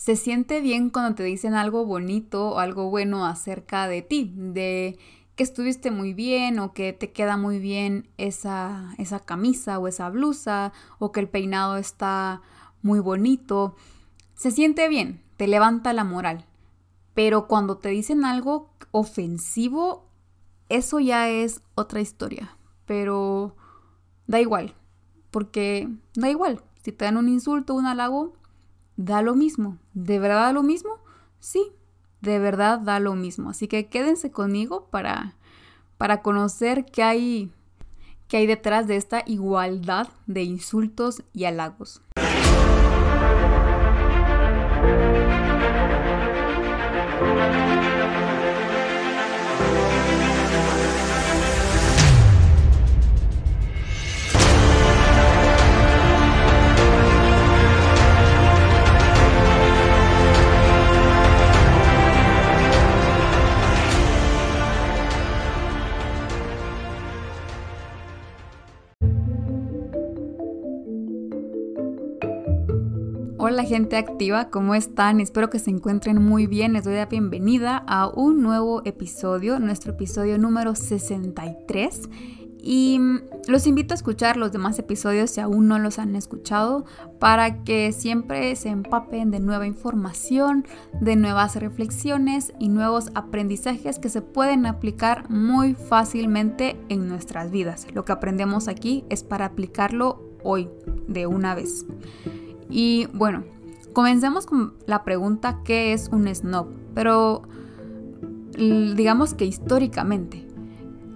se siente bien cuando te dicen algo bonito o algo bueno acerca de ti, de que estuviste muy bien o que te queda muy bien esa, esa camisa o esa blusa o que el peinado está muy bonito. Se siente bien, te levanta la moral. Pero cuando te dicen algo ofensivo, eso ya es otra historia. Pero da igual, porque da igual. Si te dan un insulto, un halago, da lo mismo. ¿De verdad da lo mismo? Sí, de verdad da lo mismo. Así que quédense conmigo para, para conocer qué hay, qué hay detrás de esta igualdad de insultos y halagos. Hola gente activa, ¿cómo están? Espero que se encuentren muy bien. Les doy la bienvenida a un nuevo episodio, nuestro episodio número 63. Y mm, los invito a escuchar los demás episodios si aún no los han escuchado para que siempre se empapen de nueva información, de nuevas reflexiones y nuevos aprendizajes que se pueden aplicar muy fácilmente en nuestras vidas. Lo que aprendemos aquí es para aplicarlo hoy, de una vez. Y bueno, comencemos con la pregunta ¿qué es un snob? Pero digamos que históricamente.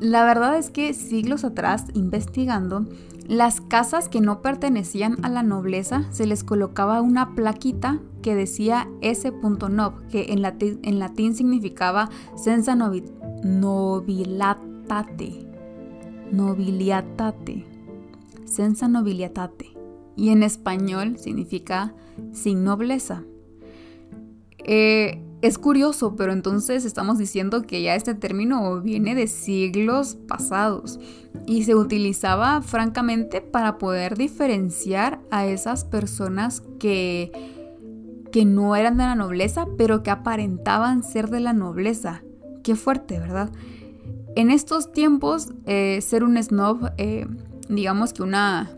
La verdad es que siglos atrás, investigando, las casas que no pertenecían a la nobleza se les colocaba una plaquita que decía S.nob, que en latín, significaba senza nobilitate. Nobiliatate. Senza nobiliatate y en español significa sin nobleza. Eh, es curioso, pero entonces estamos diciendo que ya este término viene de siglos pasados y se utilizaba francamente para poder diferenciar a esas personas que, que no eran de la nobleza, pero que aparentaban ser de la nobleza. Qué fuerte, ¿verdad? En estos tiempos, eh, ser un snob, eh, digamos que una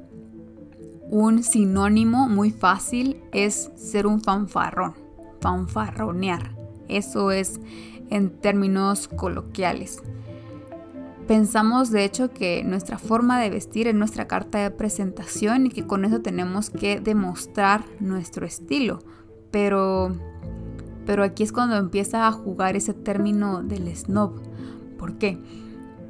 un sinónimo muy fácil es ser un fanfarrón, fanfarronear. Eso es en términos coloquiales. Pensamos de hecho que nuestra forma de vestir es nuestra carta de presentación y que con eso tenemos que demostrar nuestro estilo. Pero, pero aquí es cuando empieza a jugar ese término del snob. ¿Por qué?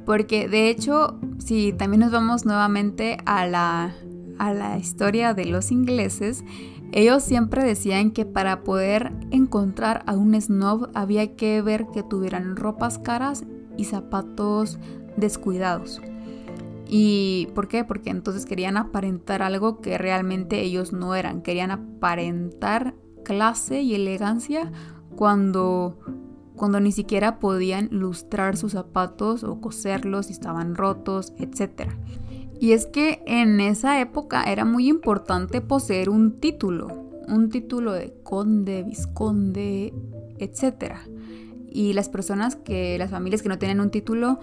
Porque de hecho, si también nos vamos nuevamente a la a la historia de los ingleses, ellos siempre decían que para poder encontrar a un snob había que ver que tuvieran ropas caras y zapatos descuidados. ¿Y por qué? Porque entonces querían aparentar algo que realmente ellos no eran. Querían aparentar clase y elegancia cuando, cuando ni siquiera podían lustrar sus zapatos o coserlos si estaban rotos, etc. Y es que en esa época era muy importante poseer un título, un título de conde, visconde, etc. Y las personas que, las familias que no tenían un título,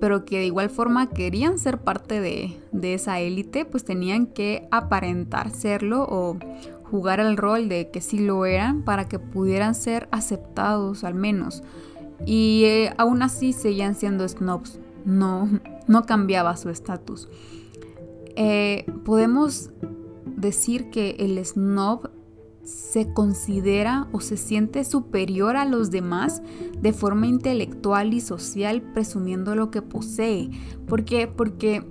pero que de igual forma querían ser parte de, esa élite, pues tenían que aparentar serlo o jugar el rol de que sí lo eran para que pudieran ser aceptados al menos. Y eh, aún así seguían siendo snobs, no, no cambiaba su estatus. Eh, podemos decir que el snob se considera o se siente superior a los demás de forma intelectual y social presumiendo lo que posee. ¿Por qué? Porque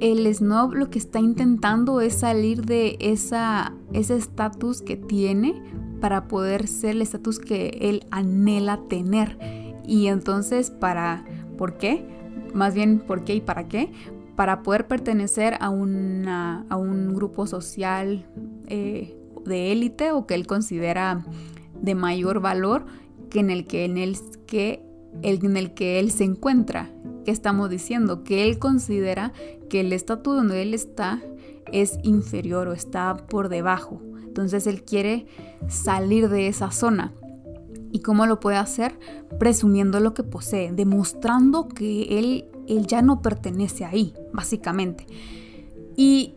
el snob lo que está intentando es salir de esa, ese estatus que tiene para poder ser el estatus que él anhela tener. Y entonces, para, ¿por qué? Más bien por qué y para qué, para poder pertenecer a, a un grupo social eh, de élite o que él considera de mayor valor que en el que, en el que, en el que él se encuentra. ¿Qué estamos diciendo? Que él considera que el estatus donde él está es inferior o está por debajo. Entonces él quiere salir de esa zona. ¿Y cómo lo puede hacer? Presumiendo lo que posee, demostrando que él, él ya no pertenece ahí, básicamente. Y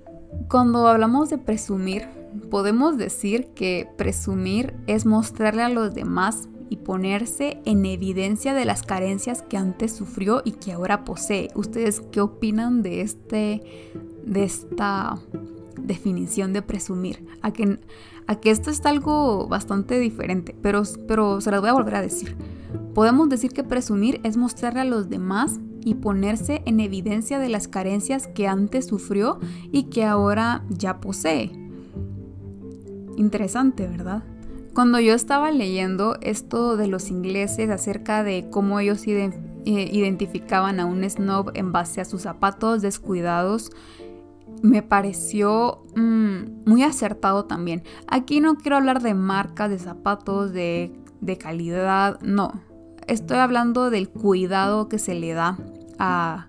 cuando hablamos de presumir, podemos decir que presumir es mostrarle a los demás y ponerse en evidencia de las carencias que antes sufrió y que ahora posee. ¿Ustedes qué opinan de este de esta definición de presumir? A que, a que esto es algo bastante diferente, pero, pero se las voy a volver a decir. Podemos decir que presumir es mostrarle a los demás y ponerse en evidencia de las carencias que antes sufrió y que ahora ya posee. Interesante, ¿verdad? Cuando yo estaba leyendo esto de los ingleses acerca de cómo ellos eh, identificaban a un snob en base a sus zapatos descuidados, me pareció mm, muy acertado también. Aquí no quiero hablar de marcas de zapatos, de, de calidad, no. Estoy hablando del cuidado que se le da a,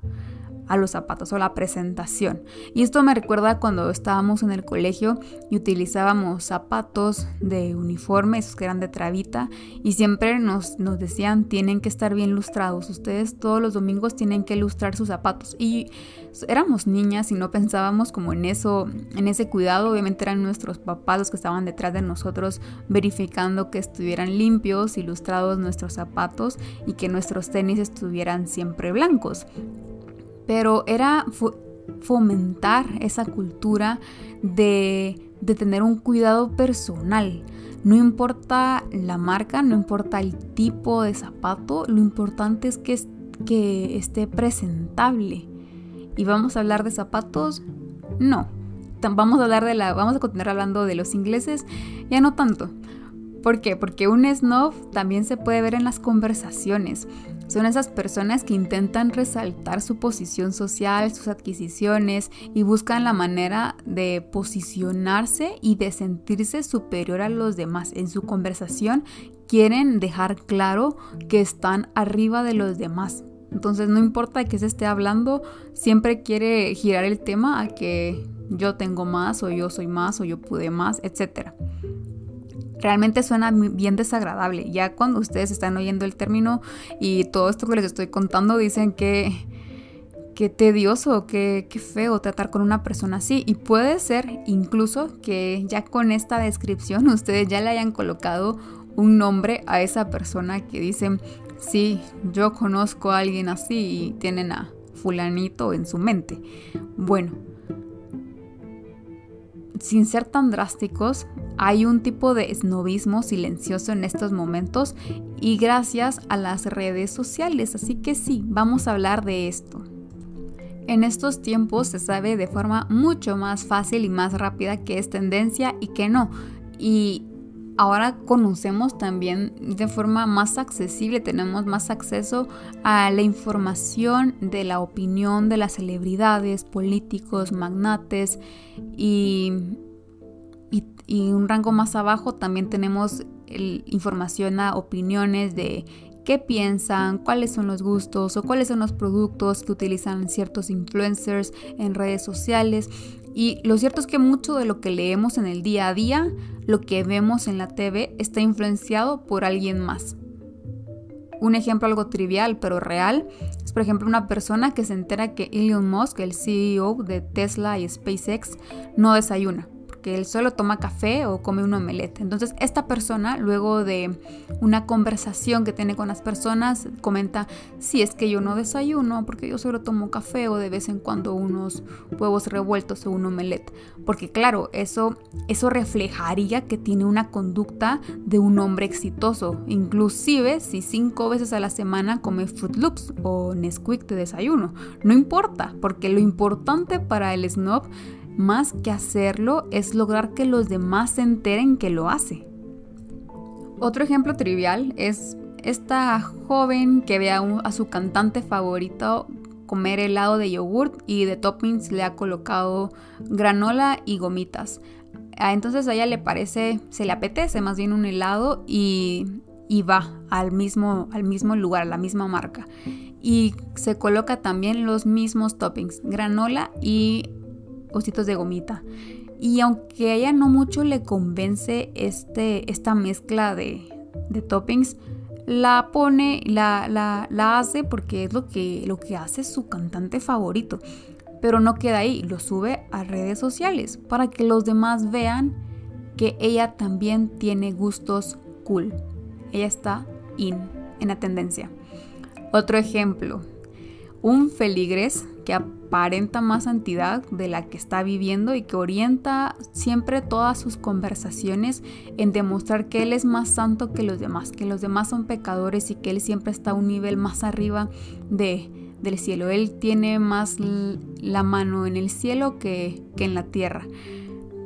a los zapatos o la presentación. Y esto me recuerda cuando estábamos en el colegio y utilizábamos zapatos de uniforme, esos que eran de trabita, y siempre nos, nos decían tienen que estar bien lustrados. Ustedes todos los domingos tienen que lustrar sus zapatos. Y éramos niñas y no pensábamos como en eso, en ese cuidado. Obviamente eran nuestros papás los que estaban detrás de nosotros verificando que estuvieran limpios, ilustrados nuestros zapatos y que nuestros tenis estuvieran siempre blancos pero era fomentar esa cultura de, tener un cuidado personal. No importa la marca, no importa el tipo de zapato, lo importante es que, que esté presentable. ¿Y vamos a hablar de zapatos? No. Vamos a hablar de la. Vamos a continuar hablando de los ingleses. Ya no tanto. ¿Por qué? Porque un snob también se puede ver en las conversaciones. Son esas personas que intentan resaltar su posición social, sus adquisiciones y buscan la manera de posicionarse y de sentirse superior a los demás. En su conversación quieren dejar claro que están arriba de los demás. Entonces no importa que se esté hablando, siempre quiere girar el tema a que yo tengo más o yo soy más o yo pude más, etcétera realmente suena bien desagradable. Ya cuando ustedes están oyendo el término y todo esto que les estoy contando, dicen que qué tedioso, qué, qué feo tratar con una persona así. Y puede ser incluso que ya con esta descripción ustedes ya le hayan colocado un nombre a esa persona que dicen, sí, yo conozco a alguien así y tienen a fulanito en su mente. Bueno, sin ser tan drásticos, hay un tipo de esnovismo silencioso en estos momentos y gracias a las redes sociales, así que sí, vamos a hablar de esto. En estos tiempos se sabe de forma mucho más fácil y más rápida que es tendencia y que no. Y ahora conocemos también de forma más accesible, tenemos más acceso a la información de la opinión de las celebridades, políticos, magnates y, un rango más abajo también tenemos información a opiniones de qué piensan, cuáles son los gustos o cuáles son los productos que utilizan ciertos influencers en redes sociales. Y lo cierto es que mucho de lo que leemos en el día a día, lo que vemos en la TV, está influenciado por alguien más. Un ejemplo algo trivial pero real es por ejemplo una persona que se entera que Elon Musk, el CEO de Tesla y SpaceX, no desayuna que él solo toma café o come un omelette. Entonces esta persona, luego de una conversación que tiene con las personas, comenta, si es que yo no desayuno porque yo solo tomo café o de vez en cuando unos huevos revueltos o un omelette. Porque claro, eso, eso reflejaría que tiene una conducta de un hombre exitoso, inclusive si cinco veces a la semana come Fruit Loops o Nesquik de desayuno. No importa, porque lo importante para el snob más que hacerlo es lograr que los demás se enteren que lo hace. Otro ejemplo trivial es esta joven que ve a, su cantante favorito comer helado de yogurt y de toppings le ha colocado granola y gomitas. Ah, entonces a ella le parece, se le apetece más bien un helado y, y va al mismo, al mismo lugar, a la misma marca. Y se coloca también los mismos toppings, granola y ositos de gomita. Y aunque a ella no mucho le convence este, esta mezcla de, de toppings, la pone, la, la, la, hace porque es lo que, lo que hace su cantante favorito. Pero no queda ahí, lo sube a redes sociales para que los demás vean que ella también tiene gustos cool. Ella está in, en la tendencia. Otro ejemplo, un feligres que aparenta más santidad de la que está viviendo y que orienta siempre todas sus conversaciones en demostrar que él es más santo que los demás, que los demás son pecadores y que él siempre está a un nivel más arriba de, del cielo. Él tiene más la mano en el cielo que, que en la tierra.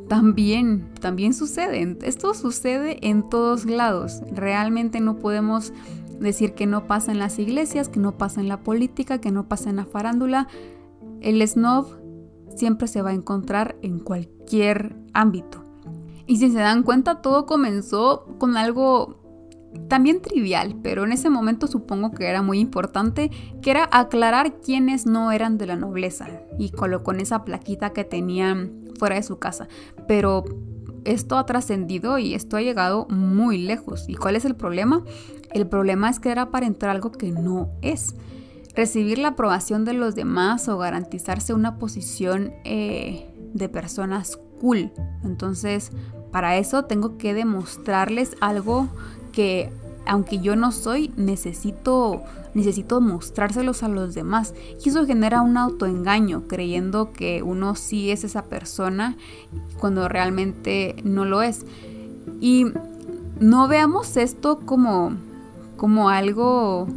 También, también sucede. Esto sucede en todos lados. Realmente no podemos decir que no pasa en las iglesias, que no pasa en la política, que no pasa en la farándula. El snob siempre se va a encontrar en cualquier ámbito. Y si se dan cuenta, todo comenzó con algo también trivial, pero en ese momento supongo que era muy importante, que era aclarar quiénes no eran de la nobleza y colocó en esa plaquita que tenían fuera de su casa. Pero esto ha trascendido y esto ha llegado muy lejos. ¿Y cuál es el problema? El problema es querer aparentar algo que no es. Recibir la aprobación de los demás o garantizarse una posición eh, de personas cool. Entonces, para eso tengo que demostrarles algo que, aunque yo no soy, necesito, necesito mostrárselos a los demás. Y eso genera un autoengaño, creyendo que uno sí es esa persona cuando realmente no lo es. Y no veamos esto como como algo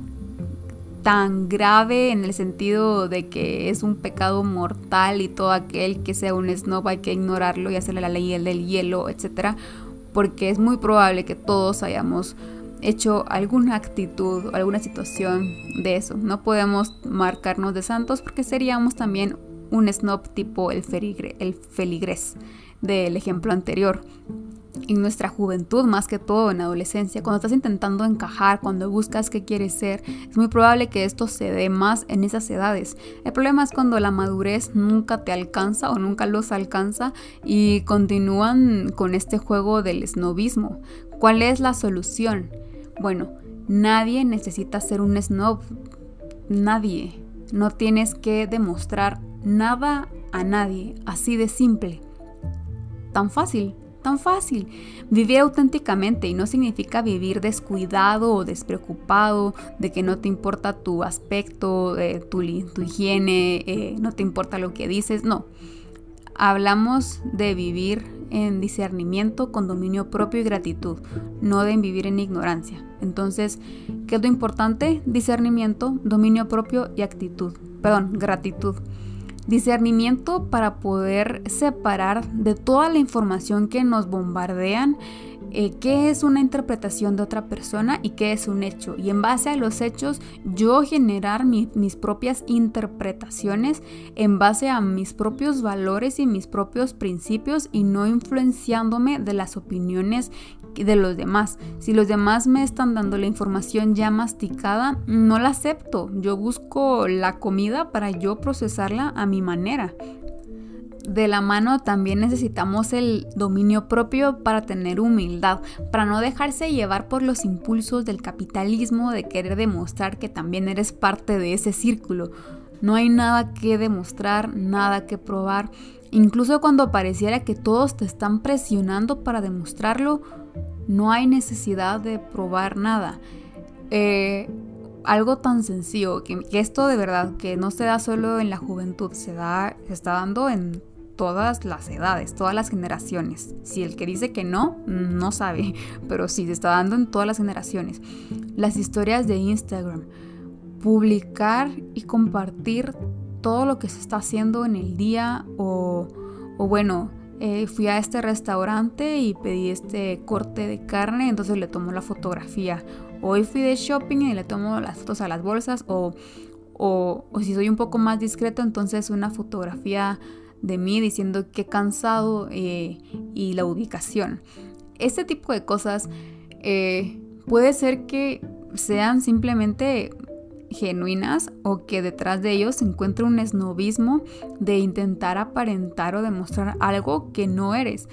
tan grave en el sentido de que es un pecado mortal y todo aquel que sea un snob hay que ignorarlo y hacerle la ley del hielo, etc. Porque es muy probable que todos hayamos hecho alguna actitud o alguna situación de eso. No podemos marcarnos de santos porque seríamos también un snob tipo el, el feligres del ejemplo anterior en nuestra juventud, más que todo en adolescencia, cuando estás intentando encajar, cuando buscas qué quieres ser, es muy probable que esto se dé más en esas edades. El problema es cuando la madurez nunca te alcanza o nunca los alcanza y continúan con este juego del snobismo. ¿Cuál es la solución? Bueno, nadie necesita ser un snob. Nadie. No tienes que demostrar nada a nadie. Así de simple. Tan fácil tan fácil. Vivir auténticamente y no significa vivir descuidado o despreocupado, de que no te importa tu aspecto, eh, tu, higiene, eh, no te importa lo que dices, no. Hablamos de vivir en discernimiento con dominio propio y gratitud, no de vivir en ignorancia. Entonces, ¿qué es lo importante? Discernimiento, dominio propio y actitud. Perdón, gratitud. Discernimiento para poder separar de toda la información que nos bombardean eh, qué es una interpretación de otra persona y qué es un hecho. Y en base a los hechos, yo generar mis propias interpretaciones en base a mis propios valores y mis propios principios y no influenciándome de las opiniones de los demás. Si los demás me están dando la información ya masticada, no la acepto. Yo busco la comida para yo procesarla a mi manera. De la mano también necesitamos el dominio propio para tener humildad, para no dejarse llevar por los impulsos del capitalismo de querer demostrar que también eres parte de ese círculo. No hay nada que demostrar, nada que probar. Incluso cuando pareciera que todos te están presionando para demostrarlo, no hay necesidad de probar nada. Eh, algo tan sencillo, que, esto de verdad, que no se da solo en la juventud, se, da, se está dando en todas las edades, todas las generaciones. Si el que dice que no, no sabe, pero sí, se está dando en todas las generaciones. Las historias de Instagram, publicar y compartir todo lo que se está haciendo en el día o, o bueno, eh, fui a este restaurante y pedí este corte de carne, entonces le tomo la fotografía. Hoy fui de shopping y le tomo las fotos a las bolsas o, o, si soy un poco más discreto, entonces una fotografía de mí diciendo qué cansado eh, y la ubicación. Este tipo de cosas eh, puede ser que sean simplemente genuinas o que detrás de ellos se encuentra un esnovismo de intentar aparentar o demostrar algo que no eres.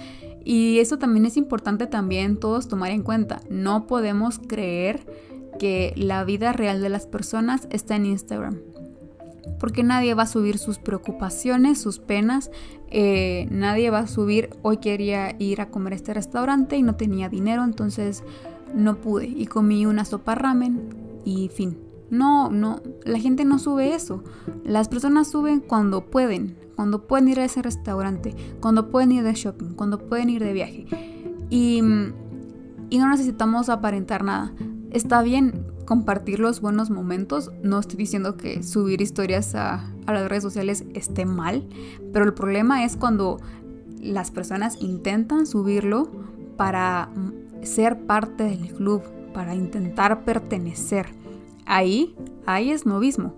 Y eso también es importante también todos tomar en cuenta. No podemos creer que la vida real de las personas está en Instagram. Porque nadie va a subir sus preocupaciones, sus penas. Eh, nadie va a subir, hoy quería ir a comer a este restaurante y no tenía dinero, entonces no pude. Y comí una sopa ramen y fin. No, no, la gente no sube eso. Las personas suben cuando pueden, cuando pueden ir a ese restaurante, cuando pueden ir de shopping, cuando pueden ir de viaje. Y, y no necesitamos aparentar nada. Está bien compartir los buenos momentos. No estoy diciendo que subir historias a, las redes sociales esté mal, pero el problema es cuando las personas intentan subirlo para ser parte del club, para intentar pertenecer. Ahí, ahí es novismo.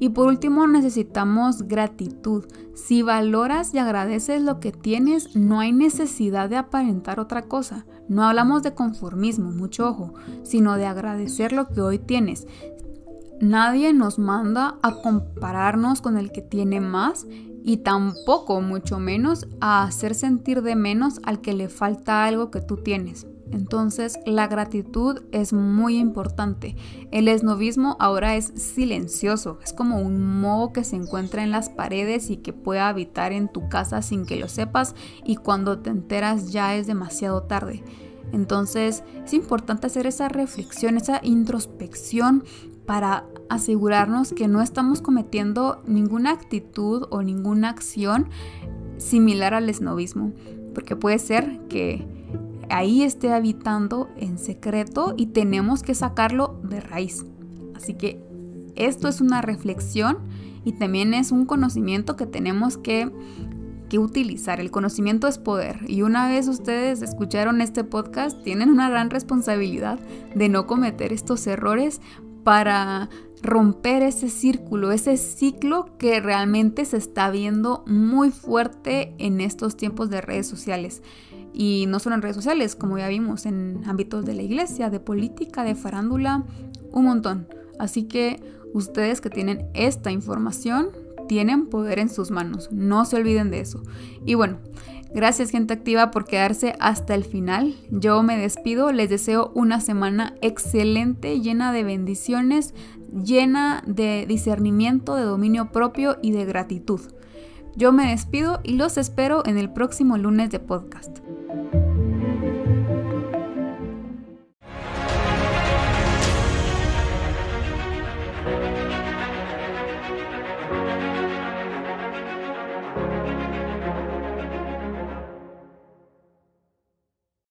Y por último necesitamos gratitud. Si valoras y agradeces lo que tienes, no hay necesidad de aparentar otra cosa. No hablamos de conformismo, mucho ojo, sino de agradecer lo que hoy tienes. Nadie nos manda a compararnos con el que tiene más y tampoco, mucho menos, a hacer sentir de menos al que le falta algo que tú tienes. Entonces la gratitud es muy importante. El esnovismo ahora es silencioso, es como un moho que se encuentra en las paredes y que puede habitar en tu casa sin que lo sepas y cuando te enteras ya es demasiado tarde. Entonces es importante hacer esa reflexión, esa introspección para asegurarnos que no estamos cometiendo ninguna actitud o ninguna acción similar al esnovismo, porque puede ser que ahí esté habitando en secreto y tenemos que sacarlo de raíz. Así que esto es una reflexión y también es un conocimiento que tenemos que, que, utilizar. El conocimiento es poder y una vez ustedes escucharon este podcast, tienen una gran responsabilidad de no cometer estos errores para romper ese círculo, ese ciclo que realmente se está viendo muy fuerte en estos tiempos de redes sociales. Y no solo en redes sociales, como ya vimos, en ámbitos de la iglesia, de política, de farándula, un montón. Así que ustedes que tienen esta información, tienen poder en sus manos. No se olviden de eso. Y bueno, gracias gente activa por quedarse hasta el final. Yo me despido, les deseo una semana excelente, llena de bendiciones, llena de discernimiento, de dominio propio y de gratitud. Yo me despido y los espero en el próximo lunes de podcast.